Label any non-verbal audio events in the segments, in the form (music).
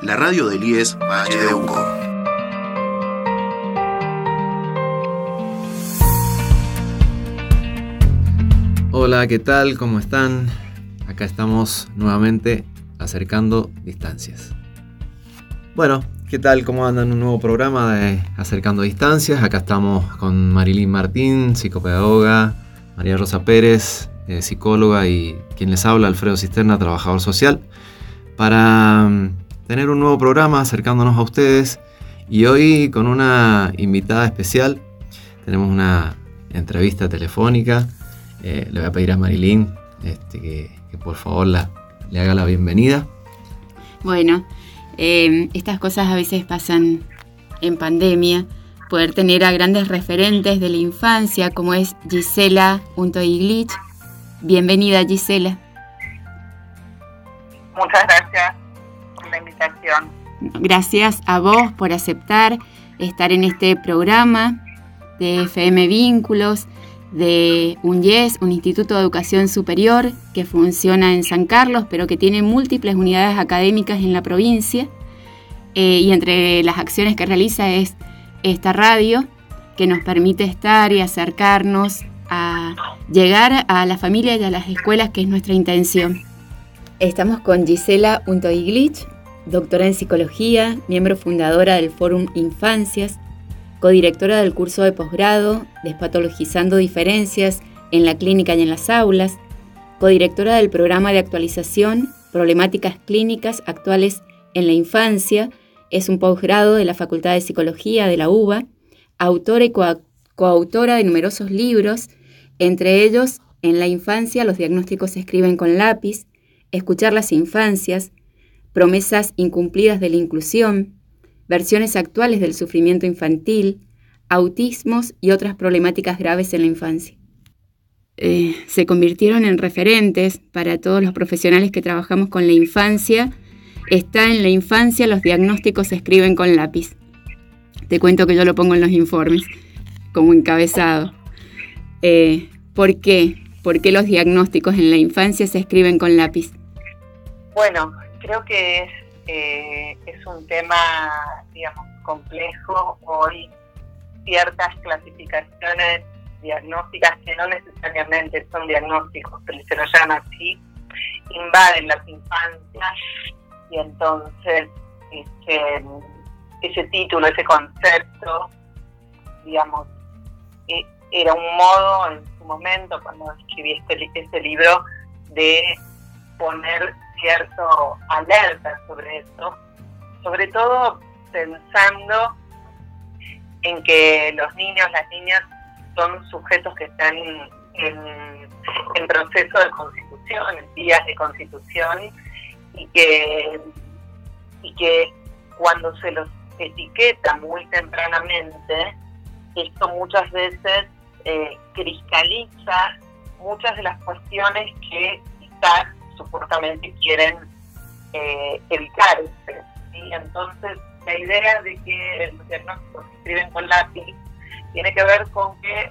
La radio del IES Valle de Uco. Hola, ¿qué tal? ¿Cómo están? Acá estamos nuevamente acercando distancias. Bueno, ¿qué tal? ¿Cómo andan? Un nuevo programa de Acercando Distancias. Acá estamos con Marilyn Martín, psicopedagoga, María Rosa Pérez, eh, psicóloga y quien les habla, Alfredo Cisterna, trabajador social, para mm, tener un nuevo programa acercándonos a ustedes. Y hoy con una invitada especial, tenemos una entrevista telefónica. Eh, le voy a pedir a Marilyn este, que, por favor le haga la bienvenida. Bueno, eh, estas cosas a veces pasan en pandemia. Poder tener a grandes referentes de la infancia como es Gisela. Bienvenida Gisela. Muchas gracias por la invitación. Gracias a vos por aceptar estar en este programa de FM Vínculos de UNYES, un instituto de educación superior que funciona en San Carlos, pero que tiene múltiples unidades académicas en la provincia. Eh, y entre las acciones que realiza es esta radio, que nos permite estar y acercarnos a llegar a la familia y a las escuelas, que es nuestra intención. Estamos con Gisela Untoiglich, doctora en psicología, miembro fundadora del Fórum Infancias, codirectora del curso de posgrado Despatologizando Diferencias en la Clínica y en las Aulas, codirectora del programa de actualización Problemáticas Clínicas Actuales en la Infancia, es un posgrado de la Facultad de Psicología de la UBA, autora y coautora de numerosos libros, entre ellos En la infancia los diagnósticos se escriben con lápiz, Escuchar las infancias, Promesas incumplidas de la inclusión, versiones actuales del sufrimiento infantil, autismos y otras problemáticas graves en la infancia. Eh, se convirtieron en referentes para todos los profesionales que trabajamos con la infancia. Está en la infancia, los diagnósticos se escriben con lápiz. Te cuento que yo lo pongo en los informes como encabezado. Eh, ¿Por qué? ¿Por qué los diagnósticos en la infancia se escriben con lápiz? Bueno, creo que es eh, es un tema, digamos, complejo. Hoy ciertas clasificaciones diagnósticas que no necesariamente son diagnósticos, pero se lo llaman así, invaden las infancias y entonces ese, ese título, ese concepto, digamos, e, era un modo en su momento, cuando escribí este, este libro, de poner cierto alerta sobre esto, sobre todo pensando en que los niños, las niñas son sujetos que están en, proceso de constitución, en vías de constitución, y que, y que cuando se los etiqueta muy tempranamente, esto muchas veces eh, cristaliza muchas de las cuestiones que quizás supuestamente quieren eh, evitar. Entonces, la idea de que los diagnósticos se escriben con lápiz tiene que ver con que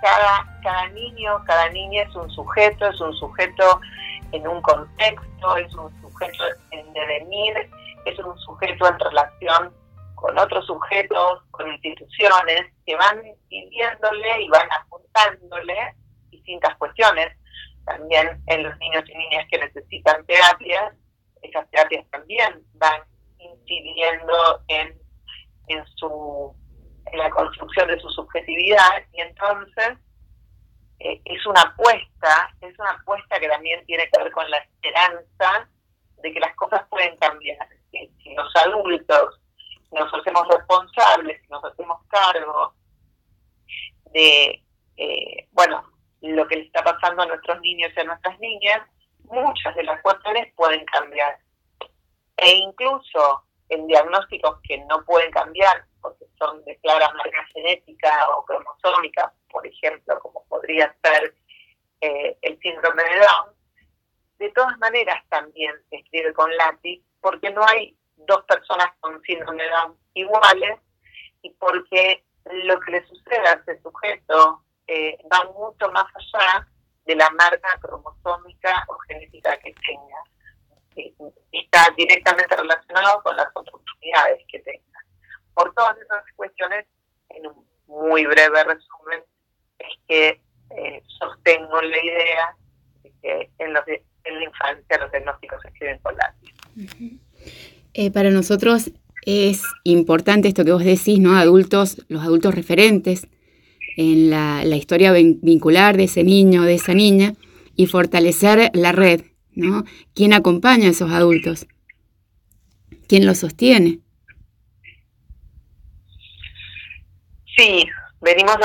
cada, cada niño, cada niña es un sujeto, es un sujeto en un contexto, es un sujeto en devenir, es un sujeto en relación con otros sujetos, con instituciones que van pidiéndole y van apuntándole distintas cuestiones también en los niños y niñas que necesitan terapias, esas terapias también van incidiendo en, en, su, en la construcción de su subjetividad y entonces eh, es una apuesta, es una apuesta que también tiene que ver con la esperanza de que las cosas pueden cambiar. Si, los adultos nos hacemos responsables, si nos hacemos cargo de, eh, bueno, lo que le está pasando a nuestros niños y a nuestras niñas, muchas de las cuestiones pueden cambiar. E incluso en diagnósticos que no pueden cambiar, porque son de clara marca genética o cromosómica, por ejemplo, como podría ser eh, el síndrome de Down, de todas maneras también se escribe con lápiz, porque no hay dos personas con síndrome de Down iguales y porque lo que le sucede a ese sujeto eh, va mucho más allá de la marca cromosómica o genética que tenga. está directamente relacionado con las oportunidades que tenga. Por todas esas cuestiones, en un muy breve resumen, es que eh, sostengo la idea de que en, los, en la infancia los diagnósticos se escriben con lápiz. Eh, para nosotros es importante esto que vos decís, ¿no? Adultos, los adultos referentes en la, la historia vincular de ese niño, de esa niña, y fortalecer la red, ¿no? ¿Quién acompaña a esos adultos? ¿Quién los sostiene? Sí, venimos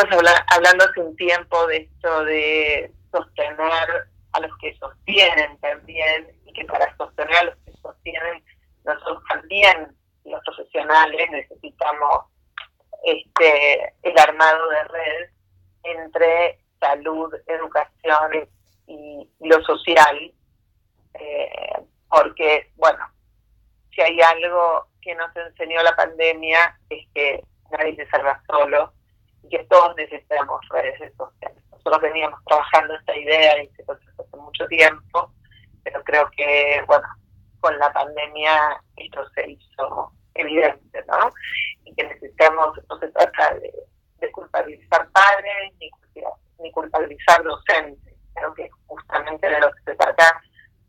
hablando hace un tiempo de esto de sostener a los que sostienen también y que para sostener a los que sostienen nosotros también los profesionales necesitamos este el armado de red entre salud, educación y, lo social, eh, porque bueno, si hay algo que nos enseñó la pandemia es que nadie se salva solo y que todos necesitamos redes sociales. Nosotros veníamos trabajando esta idea y hace mucho tiempo, pero creo que, bueno, con la pandemia esto se hizo evidente, ¿no? Y que necesitamos, no se trata de, culpabilizar padres ni, ni culpabilizar docentes, creo que justamente de lo que se trata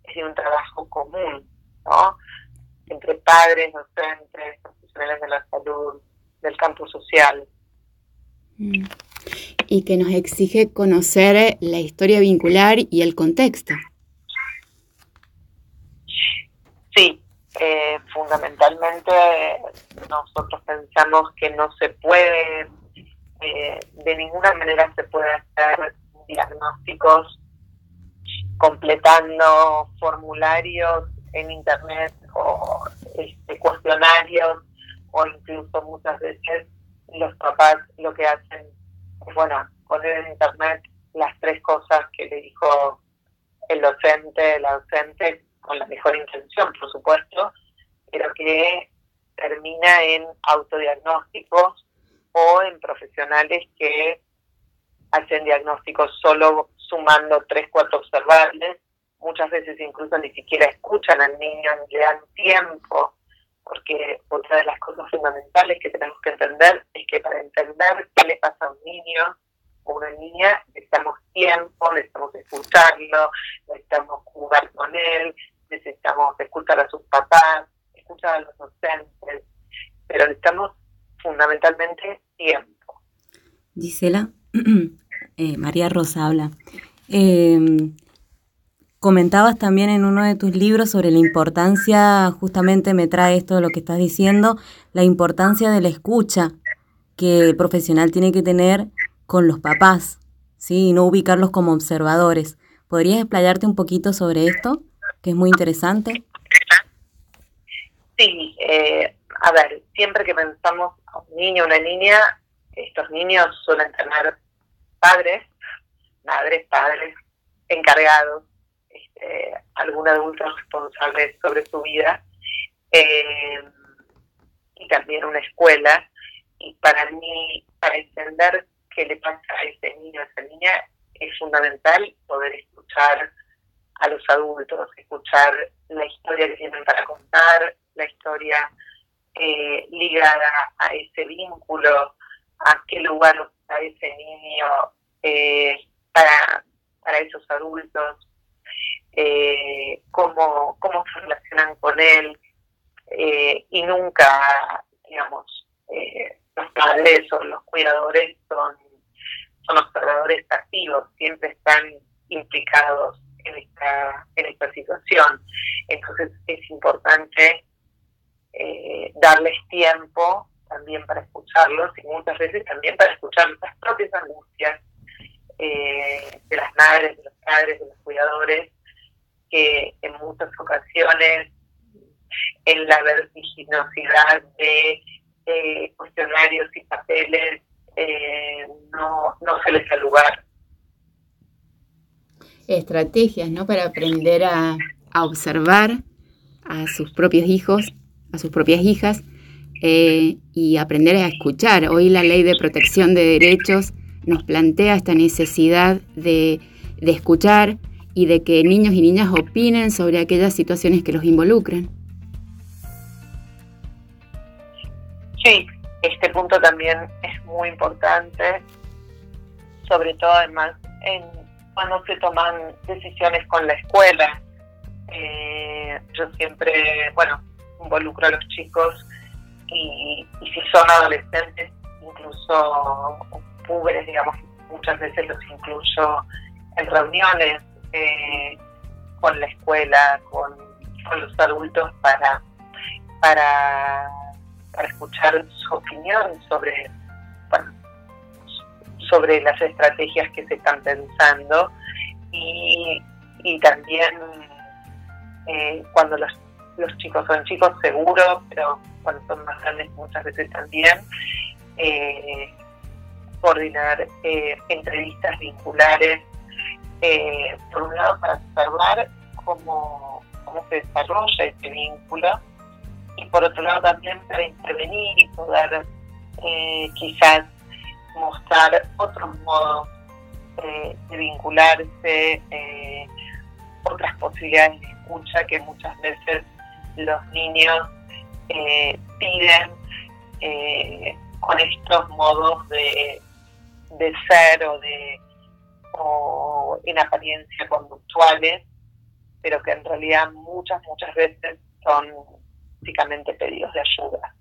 es de un trabajo común, ¿no? Entre padres, docentes, profesionales de la salud, del campo social. Mm. Y que nos exige conocer la historia vincular y el contexto. Sí, eh, fundamentalmente nosotros que no se puede, eh, de ninguna manera se puede hacer diagnósticos completando formularios en internet o este, cuestionarios o incluso muchas veces los papás lo que hacen es, bueno, poner en internet las tres cosas que le dijo el docente, la docente, con la mejor intención, por supuesto, pero que termina en autodiagnósticos o en profesionales que hacen diagnósticos solo sumando tres, cuatro observables, muchas veces incluso ni siquiera escuchan al niño ni le dan tiempo porque otra de las cosas fundamentales que tenemos que entender es que para entender qué le pasa a un niño o una niña necesitamos tiempo, necesitamos escucharlo, necesitamos jugar con él, necesitamos escuchar a sus papás, escuchar a los docentes, pero necesitamos fundamentalmente tiempo. Gisela, (clears throat) eh, María Rosa habla. Eh, Comentabas también en uno de tus libros sobre la importancia, justamente me trae esto de lo que estás diciendo, la importancia de la escucha que el profesional tiene que tener con los papás, ¿sí? Y no ubicarlos como observadores. ¿Podrías explayarte un poquito sobre esto, que es muy interesante? Sí, eh, a ver, siempre que pensamos a un niño o una niña, estos niños suelen tener padres, madres, padres encargados eh, algún adulto responsable sobre su vida eh, y también una escuela. Y para mí, para entender qué le pasa a ese niño, a esa niña, es fundamental poder escuchar a los adultos, escuchar la historia que tienen para contar, la historia eh, ligada a ese vínculo, a qué lugar a ese niño para, para esos adultos, eh, cómo, cómo se relacionan con él eh, y nunca, digamos, eh, los padres o los cuidadores son, son observadores activos, siempre están implicados en esta, en esta situación. Entonces es importante eh, darles tiempo también para escucharlos y muchas veces también para escuchar las propias angustias de las madres, de los padres, de los cuidadores que en muchas ocasiones en la vertiginosidad de eh, cuestionarios y papeles eh, no, no se les da lugar. Estrategias, ¿no? Para aprender a, observar a sus propios hijos, a sus propias hijas eh, y aprender a escuchar. Hoy la ley de protección de derechos nos plantea esta necesidad de, de escuchar y de que niños y niñas opinen sobre aquellas situaciones que los involucren. Sí, este punto también es muy importante, sobre todo además en cuando se toman decisiones con la escuela. Eh, yo siempre, bueno, involucro a los chicos y, si son adolescentes, incluso púberes, digamos, muchas veces los incluyo en reuniones eh, con la escuela, con, los adultos para, para, escuchar su opinión sobre, sobre las estrategias que se están pensando y, y también eh, cuando los, los chicos son chicos seguro, pero cuando son más grandes muchas veces también, eh, coordinar eh, entrevistas vinculares, eh, por un lado para observar cómo, cómo se desarrolla este vínculo y por otro lado también para intervenir y poder quizás mostrar otros modos de vincularse, otras posibilidades de escucha que muchas veces los niños eh, piden eh, con estos modos de, de ser o de o en apariencia conductuales, pero que en realidad muchas, muchas veces son básicamente pedidos de ayuda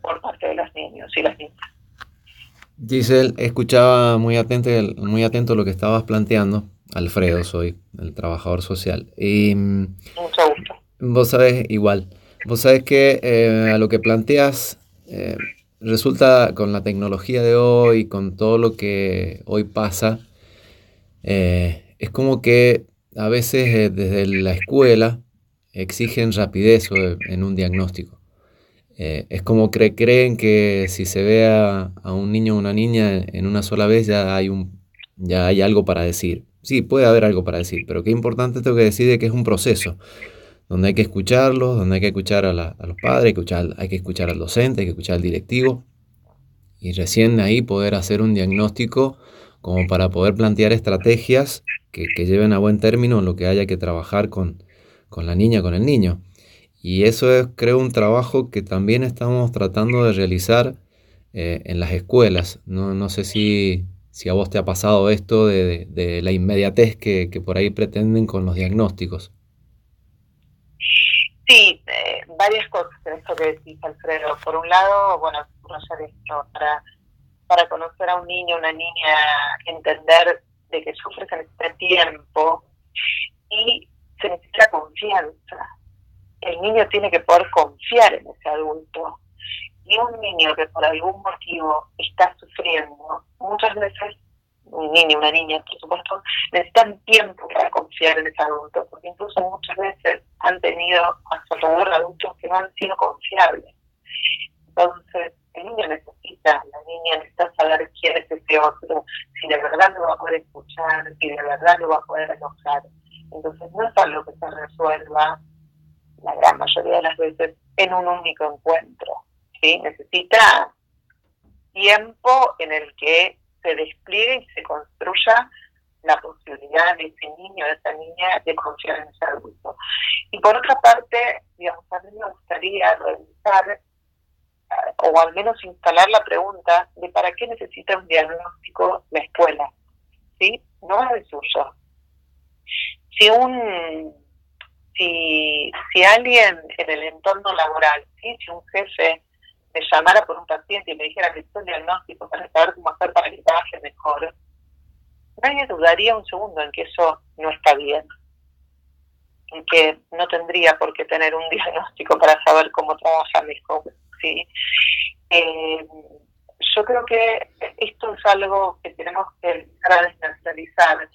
por parte de los niños y las niñas. Giselle, escuchaba muy atento, muy atento lo que estabas planteando. Alfredo soy, el trabajador social. Y, mm, Mucho gusto. Vos sabés, igual, Vos sabés que eh, a lo que planteas eh, resulta con la tecnología de hoy, con todo lo que hoy pasa, eh, es como que a veces desde la escuela exigen rapidez en un diagnóstico. es como que creen que si se ve a, un niño o una niña en una sola vez ya hay, un, ya hay algo para decir. Sí, puede haber algo para decir, pero qué importante tengo que decir que es un proceso donde hay que escucharlos, donde hay que escuchar a, los padres, hay que, escuchar, al docente, hay que escuchar al directivo y recién ahí poder hacer un diagnóstico como para poder plantear estrategias que, lleven a buen término lo que haya que trabajar con, la niña, con el niño. Y eso es, creo, un trabajo que también estamos tratando de realizar eh, en las escuelas. No, sé si, a vos te ha pasado esto de, la inmediatez que por ahí pretenden con los diagnósticos. Sí, eh, varias cosas en esto que decís, Alfredo. Por un lado, bueno, esto, para, para conocer a un niño, una niña, entender de que sufre se necesita tiempo y se necesita confianza. El niño tiene que poder confiar en ese adulto. Y un niño que por algún motivo está sufriendo, muchas veces un niño, una niña, por supuesto, necesitan tiempo para confiar en ese adulto, porque incluso muchas veces han tenido a su alrededor adultos que no han sido confiables. Entonces, el niño necesita, la niña necesita saber quién es ese otro, si de verdad lo va a poder escuchar, si de verdad lo va a poder enojar. Entonces, no es algo que se resuelva la gran mayoría de las veces en un único encuentro. ¿sí? Necesita tiempo en el que se despliegue y se construya la posibilidad de ese niño, de esa niña, de confiar en ese adulto. Y por otra parte, digamos, a mí me gustaría revisar eh, o al menos instalar la pregunta de para qué necesita un diagnóstico la escuela, ¿sí? No es el suyo. Si un si, si alguien en el entorno laboral, ¿sí? si un jefe me llamara por un paciente y me dijera que es un diagnóstico para saber cómo hacer para que trabaje mejor, nadie dudaría un segundo en que eso no está bien, en que no tendría por qué tener un (laughs) diagnóstico para saber cómo trabaja mejor. ¿sí? Eh, yo creo que esto es algo que tenemos que empezar a desnaturalizar.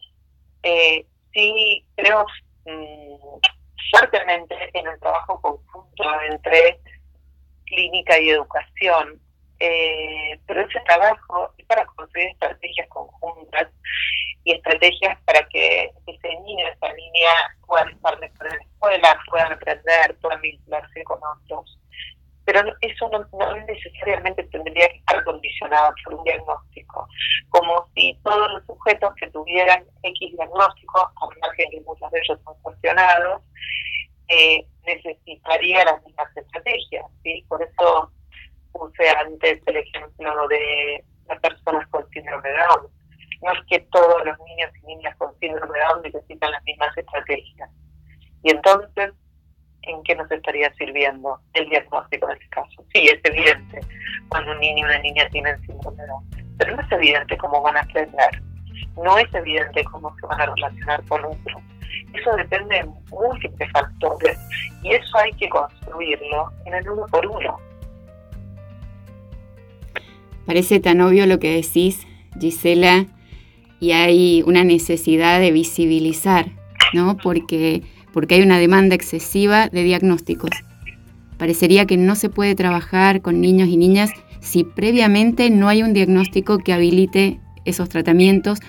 Eh, sí, creo mm, fuertemente en el trabajo conjunto entre clínica y educación. Eh, pero ese trabajo es para construir estrategias conjuntas y estrategias para que ese niño, esa niña puedan estar mejor en la escuela, puedan aprender, puedan vincularse con otros. pero eso no, necesariamente tendría que estar condicionado por un diagnóstico, como si todos los sujetos que tuvieran X diagnóstico, a margen que muchos de ellos son cuestionados, eh, necesitaría las mismas estrategias. ¿sí? Por eso puse antes el ejemplo de las personas con síndrome de Down. No es que todos los niños y niñas con síndrome de Down necesitan las mismas estrategias. Y entonces, ¿en qué nos estaría sirviendo el diagnóstico este caso? Sí, es evidente cuando un niño y una niña tienen síndrome de Down, pero no es evidente cómo van a aprender, no es evidente cómo se van a relacionar con otros. Eso depende de múltiples factores y eso hay que construirlo en el uno por uno. Parece tan obvio lo que decís, Gisela, y hay una necesidad de visibilizar, ¿no? Porque, porque hay una demanda excesiva de diagnósticos. Parecería que no se puede trabajar con niños y niñas si previamente no hay un diagnóstico que habilite esos tratamientos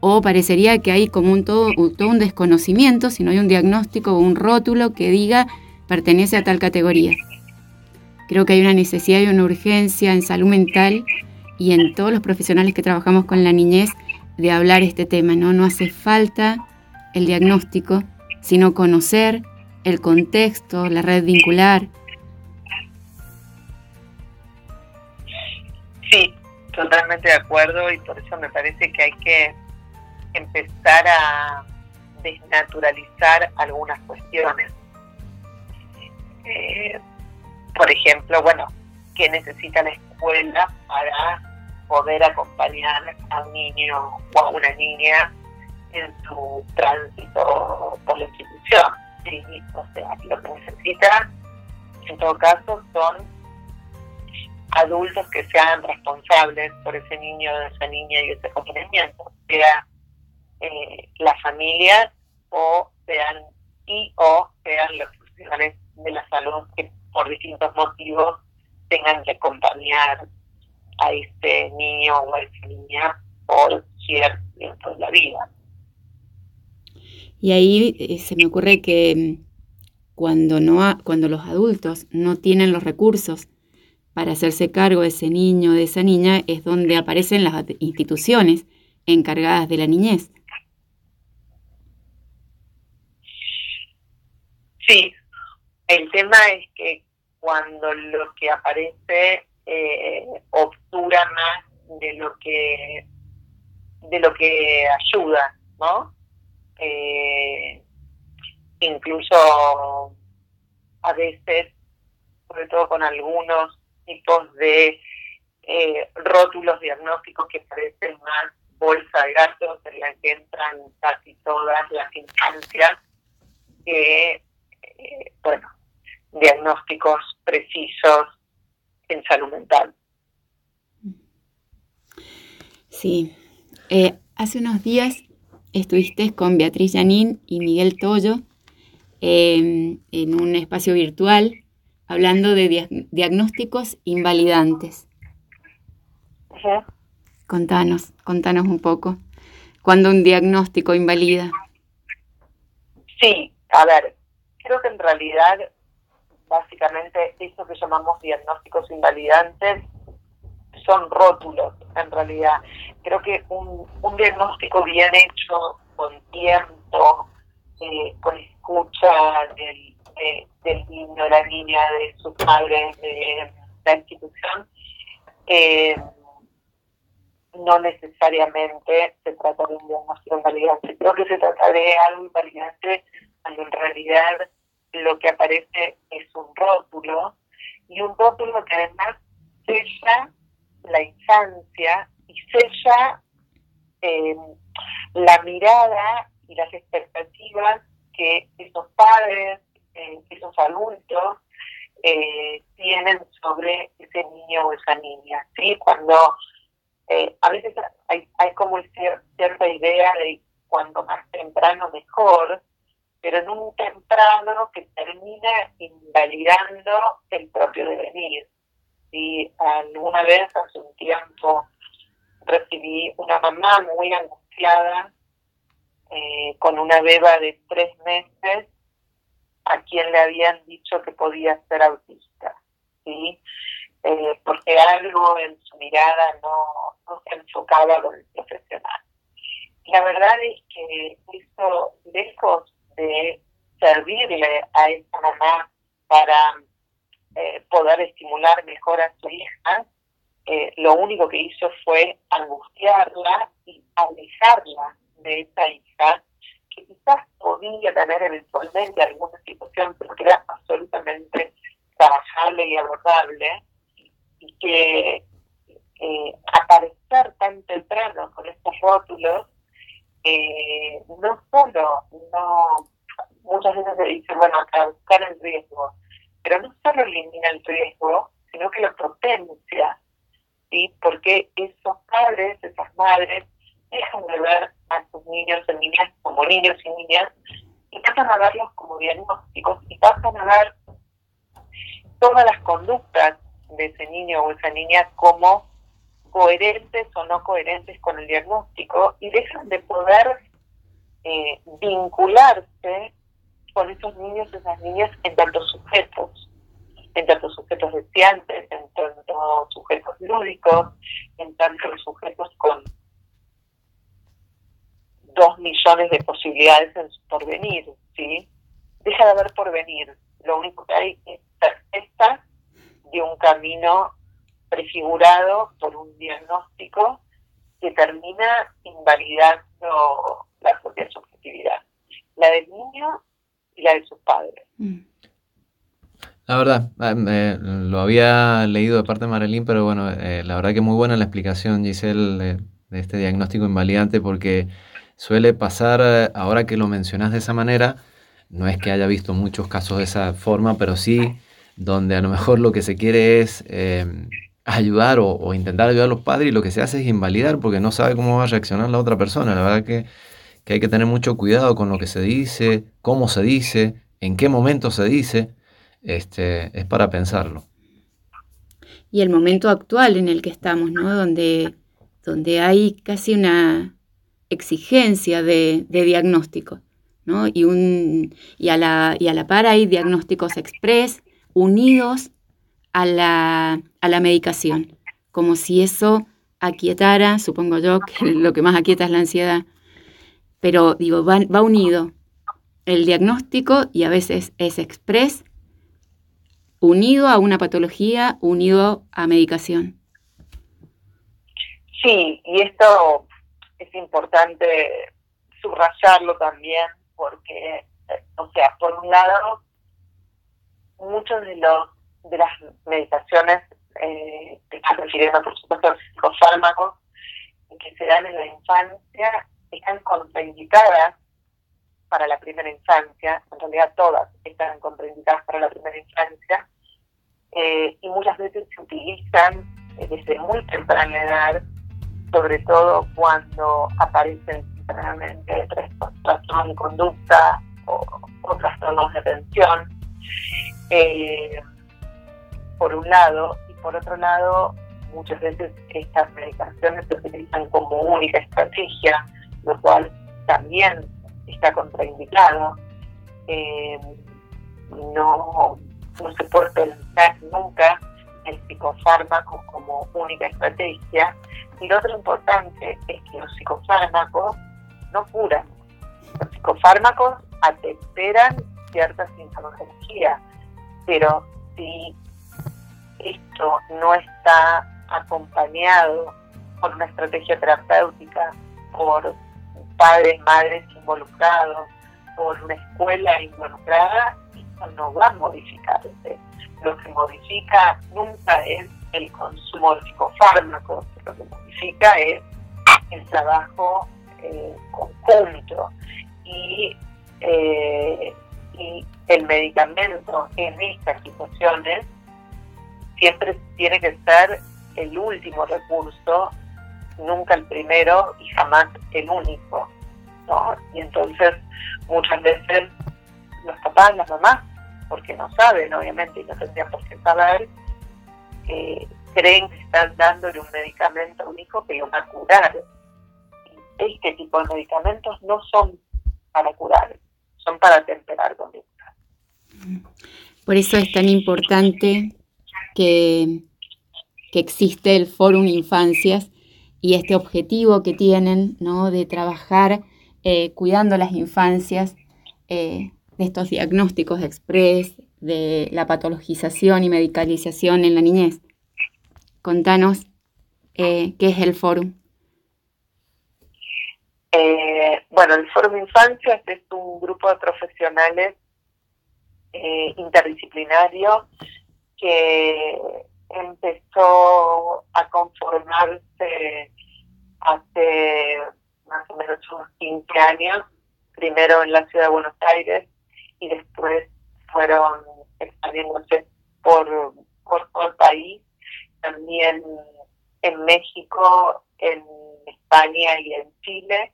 o parecería que hay como un todo, todo un desconocimiento si no hay un diagnóstico o un rótulo que diga pertenece a tal categoría. Creo que hay una necesidad y una urgencia en salud mental y en todos los profesionales que trabajamos con la niñez de hablar este tema, ¿no? No hace falta el diagnóstico, sino conocer el contexto, la red vincular. Sí, totalmente de acuerdo y por eso me parece que hay que empezar a desnaturalizar algunas cuestiones. Eh, por ejemplo, bueno, ¿qué necesita la escuela para poder acompañar a un niño o a una niña en su tránsito por la institución? O sea, lo que necesita, en todo caso, son adultos que sean responsables por ese niño, esa niña y ese acompañamiento, sea eh, la familia o sean y o sean los profesionales de la salud que por distintos motivos tengan que acompañar a este niño o a esa niña por cierto tiempo de la vida. Y ahí eh, se me ocurre que mm, cuando, no cuando los adultos no tienen los recursos para hacerse cargo de ese niño o de esa niña, es donde aparecen las instituciones encargadas de la niñez. Sí, el tema es que cuando lo que aparece eh, obtura más de lo que de lo que ayuda, ¿no? Eh, incluso a veces, sobre todo con algunos tipos de eh, rótulos diagnósticos que parecen más bolsa de gatos en la que entran casi todas las instancias que eh, bueno, diagnósticos precisos en salud mental. Sí. Eh, hace unos días estuviste con Beatriz Janín y Miguel Toyo em, en un espacio virtual hablando de diagnósticos invalidantes. Contanos, contanos un poco. ¿Cuándo un diagnóstico invalida? Sí, a ver, creo que en realidad, básicamente, eso que llamamos diagnósticos invalidantes son rótulos, en realidad. Creo que un, un diagnóstico bien hecho, con tiempo, eh, con escucha del, del niño, la niña, de sus padres, de la institución, eh, no necesariamente se trata de un diagnóstico invalidante. Creo que se trata de algo invalidante cuando en realidad lo que aparece es un rótulo y un rótulo que además sella la infancia y sella eh, la mirada y las expectativas que esos padres, eh, esos adultos eh, tienen sobre ese niño o esa niña. ¿sí? Cuando a veces hay, hay como cierta idea de cuando más temprano mejor, pero en un temprano que termina invalidando el propio devenir. Y alguna vez hace un tiempo recibí una mamá muy angustiada eh, con una beba de tres meses a quien le habían dicho que podía ser autista. ¿sí? Eh, porque algo en su mirada no, no se enfocaba con el profesional. La verdad es que eso, lejos de servirle a esa mamá para eh, poder estimular mejor a su hija, eh, lo único que hizo fue angustiarla y alejarla de esa hija que quizás podía tener eventualmente alguna situación, pero que era absolutamente trabajable y abordable, y que eh, aparecer tan temprano con estos rótulos, eh, no solo, no, muchas veces se dice, bueno, buscar el riesgo, pero no solo elimina el riesgo, sino que lo potencia, ¿sí? Porque esos padres, esas madres, dejan de ver a sus niños y niñas como niños y niñas y pasan a verlos como diagnósticos y pasan a ver todas las conductas de ese niño o esa niña como coherentes o no coherentes con el diagnóstico y dejan de poder eh, vincularse con esos niños y esas niñas en tanto sujetos, en tanto sujetos deseantes, en tanto sujetos lúdicos, en tanto sujetos con dos millones de posibilidades en su porvenir, ¿sí? Deja de haber porvenir. Lo único que hay es certeza de un camino prefigurado por un diagnóstico que termina invalidando la propia subjetividad, la del niño y la de sus padres. Mm. La verdad, ah, lo había leído de parte de Marilyn, pero bueno, eh, la verdad que muy buena la explicación, Giselle, de este diagnóstico invalidante, porque suele pasar, eh, ahora que lo mencionas de esa manera, no es que haya visto muchos casos de esa forma, pero sí donde a lo mejor lo que se quiere es em, ayudar o, intentar ayudar a los padres y lo que se hace es invalidar porque no sabe cómo va a reaccionar la otra persona. La verdad que, que hay que tener mucho cuidado con lo que se dice, cómo se dice, en qué momento se dice, este, es para pensarlo. Y el momento actual en el que estamos, ¿no? Donde, donde hay casi una, exigencia de, diagnóstico. ¿no? Y, un, y, a la, y a la par hay diagnósticos express unidos a la, a la medicación, como si eso aquietara, supongo yo, que (laughs) lo que más aquieta es la ansiedad, pero digo, va, va unido el diagnóstico y a veces es express unido a una patología, unido a medicación. Sí, y esto es importante subrayarlo también porque, o sea, por un lado, muchos de los de las medicaciones eh, que están refiriendo, por supuesto, a los psicofármacos que se dan en la infancia están contraindicadas para la primera infancia, en realidad todas están contraindicadas para la primera infancia, eh, y muchas veces se utilizan desde muy temprana edad sobre todo cuando aparecen generalmente trastornos de conducta o, trastornos de atención, eh, por un lado, y por otro lado, muchas veces estas medicaciones se utilizan como única estrategia, lo cual también está contraindicado. Eh, no, no se puede pensar nunca el psicofármaco como única estrategia, y lo otro importante es que los psicofármacos no curan. Los psicofármacos atemperan cierta sintomatología, pero si esto no está acompañado por una estrategia terapéutica, por padres, madres involucrados, por una escuela involucrada, esto no va a modificarse. Lo que modifica nunca es el consumo de psicofármacos, lo que modifica es el trabajo eh, conjunto y, eh, y el medicamento en estas situaciones siempre tiene que ser el último recurso, nunca el primero y jamás el único. ¿no? Y entonces muchas veces los papás, las mamás, porque no saben obviamente y no tendrían por qué saber, creen que están dándole un medicamento a un hijo que lo va a curar. Este tipo de medicamentos no son para curar, son para temperar conducta. Por eso es tan importante que, existe el Fórum Infancias y este objetivo que tienen ¿no? de trabajar eh, cuidando las infancias eh, de estos diagnósticos express, de la patologización y medicalización en la niñez. Contanos eh, qué es el Fórum. bueno, el Fórum Infancias es un grupo de profesionales interdisciplinario que empezó a conformarse hace más o menos unos 15 años, primero en la ciudad de Buenos Aires y después fueron expandiéndose por, por todo el país, también en México, en España y en Chile,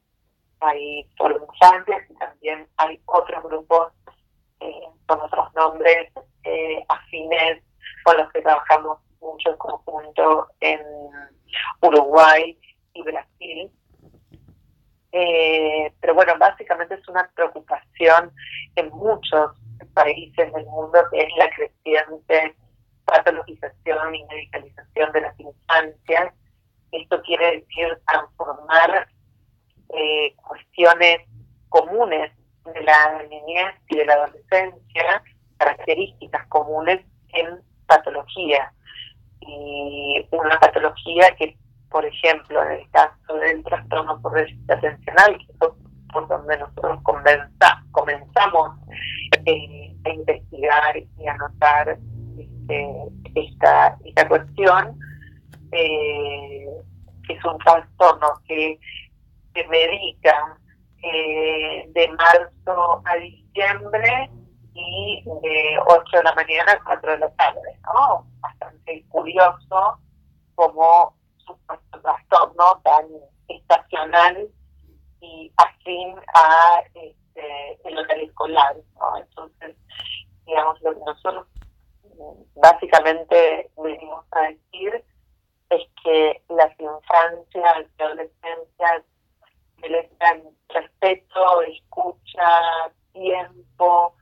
hay infancias y también hay otros grupos eh, con otros nombres eh, afines con los que trabajamos mucho en conjunto en Uruguay y Brasil. Eh, pero bueno, básicamente es una preocupación en muchos países del mundo que es la creciente patologización y medicalización de las infancias. Esto quiere decir transformar eh, cuestiones comunes de la niñez y de la adolescencia, características comunes en patología. Y una patología que, por ejemplo, en el caso del trastorno por déficit atencional, que es por donde nosotros comenzamos eh, a investigar y a notar este, esta, esta cuestión, eh, es un trastorno que se medica eh, de marzo a diciembre y de 8 de la mañana a 4 de la tarde, ¿no? Bastante curioso como su trastorno tan estacional y afín a este, el horario escolar, ¿no? Entonces, digamos, lo que nosotros básicamente venimos a decir es que las infancias y adolescencias merecen respeto, escucha, tiempo,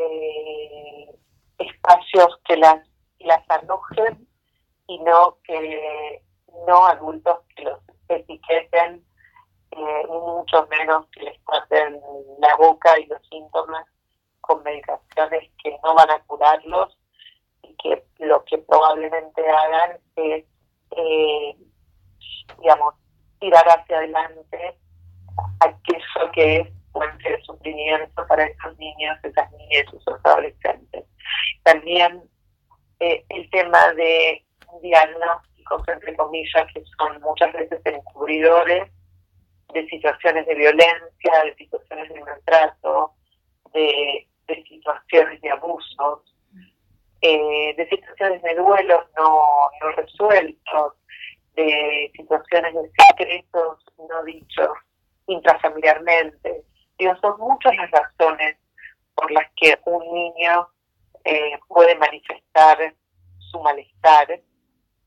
eh, espacios que las, las alojen y no que no adultos que los etiqueten eh, mucho menos que les traten la boca y los síntomas con medicaciones que no van a curarlos y que lo que probablemente hagan es, eh, digamos, tirar hacia adelante aquello que es fuente de sufrimiento para estos niños, esas niñas y esos adolescentes. También eh, el tema de diagnósticos, entre comillas, que son muchas veces encubridores de situaciones de violencia, de situaciones de maltrato, de, situaciones de abusos, eh, de situaciones de duelos no resueltos, de situaciones de secretos no dichos intrafamiliarmente, son muchas las razones por las que un niño eh, puede manifestar su malestar,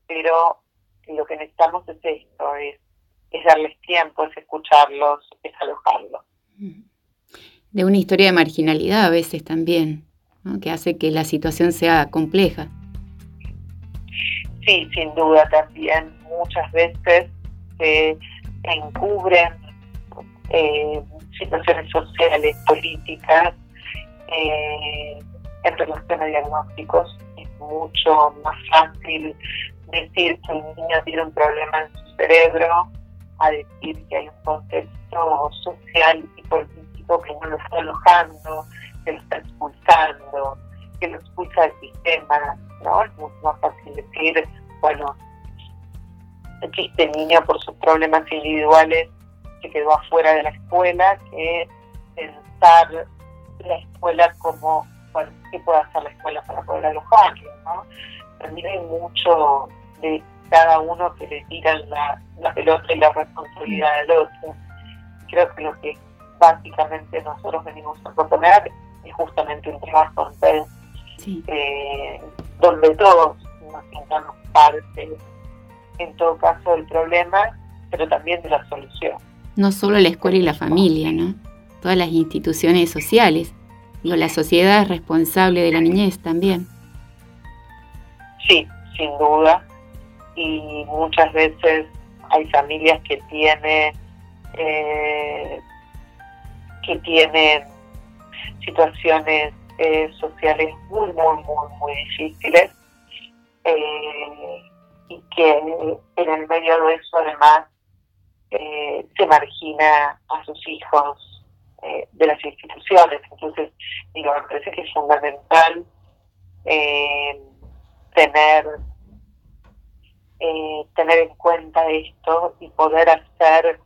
pero lo que necesitamos es esto, es, darles tiempo, es escucharlos, es alojarlos. De una historia de marginalidad a veces también, que hace que la situación sea compleja. Sí, sin duda también muchas veces se encubren eh, situaciones sociales, políticas, eh, en relación a diagnósticos. Es mucho más fácil decir que un niño tiene un problema en su cerebro a decir que hay un contexto social y político que no lo está alojando, que lo está expulsando, que lo expulsa del sistema, ¿no? Es mucho más fácil decir, bueno, este niño por sus problemas individuales que quedó afuera de la escuela, que pensar la escuela como, bueno, ¿qué puede hacer la escuela para poder alojarlo? ¿no? También hay mucho de cada uno que le tira la, pelota y la responsabilidad del otro. Creo que lo que básicamente nosotros venimos a proponer es justamente un trabajo en eh, donde todos nos sintamos parte, en todo caso, del problema, pero también de la solución no solo la escuela y la familia, ¿no? Todas las instituciones sociales. Digo, la sociedad es responsable de la niñez también. sí, sin duda. Y muchas veces hay familias que tienen eh, que tienen situaciones eh, sociales muy, muy, muy, muy difíciles eh, y que en el medio de eso además eh, se margina a sus hijos de las instituciones. Entonces, digo, me parece que es fundamental tener tener en cuenta esto y poder hacer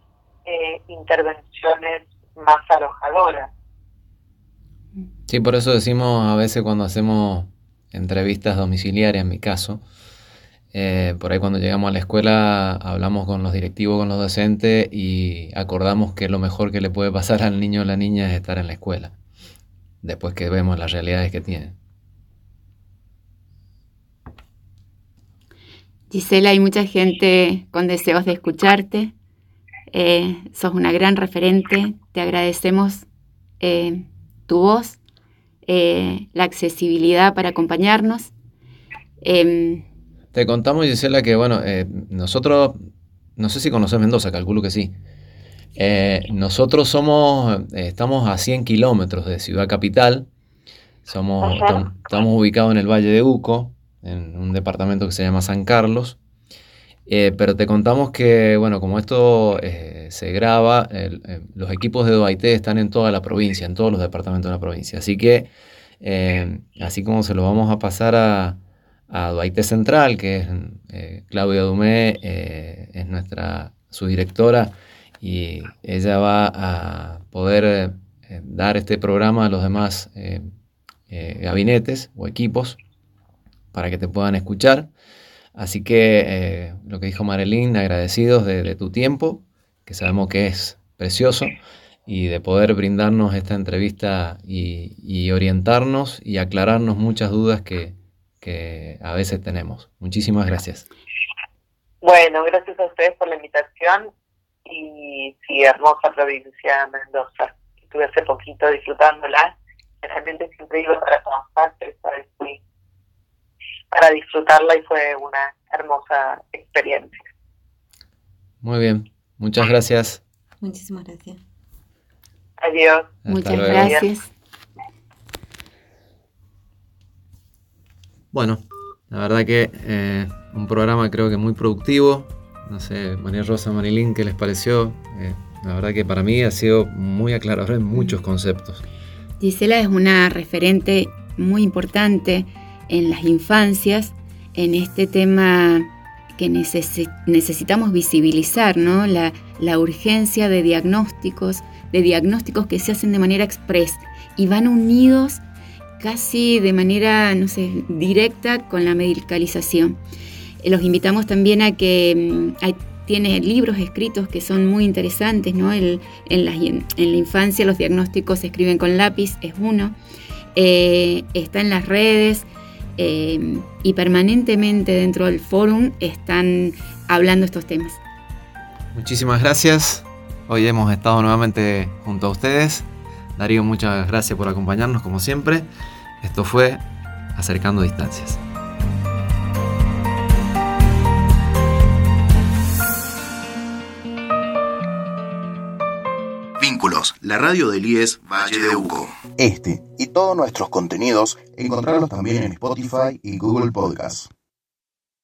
intervenciones más alojadoras. Sí, por eso decimos a veces cuando hacemos entrevistas domiciliarias, en mi caso, eh, por ahí cuando llegamos a la escuela hablamos con los directivos, con los docentes y acordamos que lo mejor que le puede pasar (laughs) al niño o la niña es estar en la escuela, después que vemos las realidades que tienen. Gisela, hay mucha gente con deseos de escucharte. Eh, sos una gran referente. Te agradecemos eh, tu voz la accesibilidad para acompañarnos. Te contamos, Gisela, que bueno, eh, nosotros, no sé si conoces Mendoza, calculo que sí. Eh, nosotros somos, estamos a 100 kilómetros de Ciudad Capital. Somos, estamos ubicados en el Valle de Uco, en un departamento que se llama San Carlos. pero te contamos que, bueno, como esto se graba, los equipos de Duaité están en toda la provincia, en todos los departamentos de la provincia. Así que eh, así como se lo vamos a pasar a, a Duaité Central, que es eh, Claudia Dumé, eh, es nuestra subdirectora, y ella va a poder dar este programa a los demás gabinetes o equipos para que te puedan escuchar. Así que lo que dijo Marilyn, agradecidos de tu tiempo, que sabemos que es precioso y de poder brindarnos esta entrevista y, orientarnos y aclararnos muchas dudas que, a veces tenemos. Muchísimas gracias. Bueno, gracias a ustedes por la invitación y sí, hermosa provincia de Mendoza. Estuve hace poquito disfrutándola. Realmente siempre iba para trabajar, pero esta vez fui para disfrutarla y fue una hermosa experiencia. Muy bien, muchas gracias. Muchísimas gracias. Adiós. Muchas gracias. Bueno, la verdad que eh, un programa creo que muy productivo. No sé, María Rosa, Marilín, ¿qué les pareció? Eh, la verdad que para mí ha sido muy aclarador en muchos conceptos. Gisela es una referente muy importante en las infancias, en este tema que necesitamos visibilizar, ¿no? La, urgencia de diagnósticos, de diagnósticos que se hacen de manera express y van unidos casi de manera, no sé, directa con la medicalización. Eh, los invitamos también a que mm, tiene libros escritos que son muy interesantes, ¿no? en, la, en, la, infancia los diagnósticos se escriben con lápiz, es uno. Eh, está en las redes eh, y permanentemente dentro del fórum están hablando estos temas. Muchísimas gracias. Hoy hemos estado nuevamente junto a ustedes. Darío, muchas gracias por acompañarnos como siempre. Esto fue Acercando Distancias. Vínculos, la radio del IES Valle de Uco. Este y todos nuestros contenidos encontrarlos también en Spotify y Google Podcasts.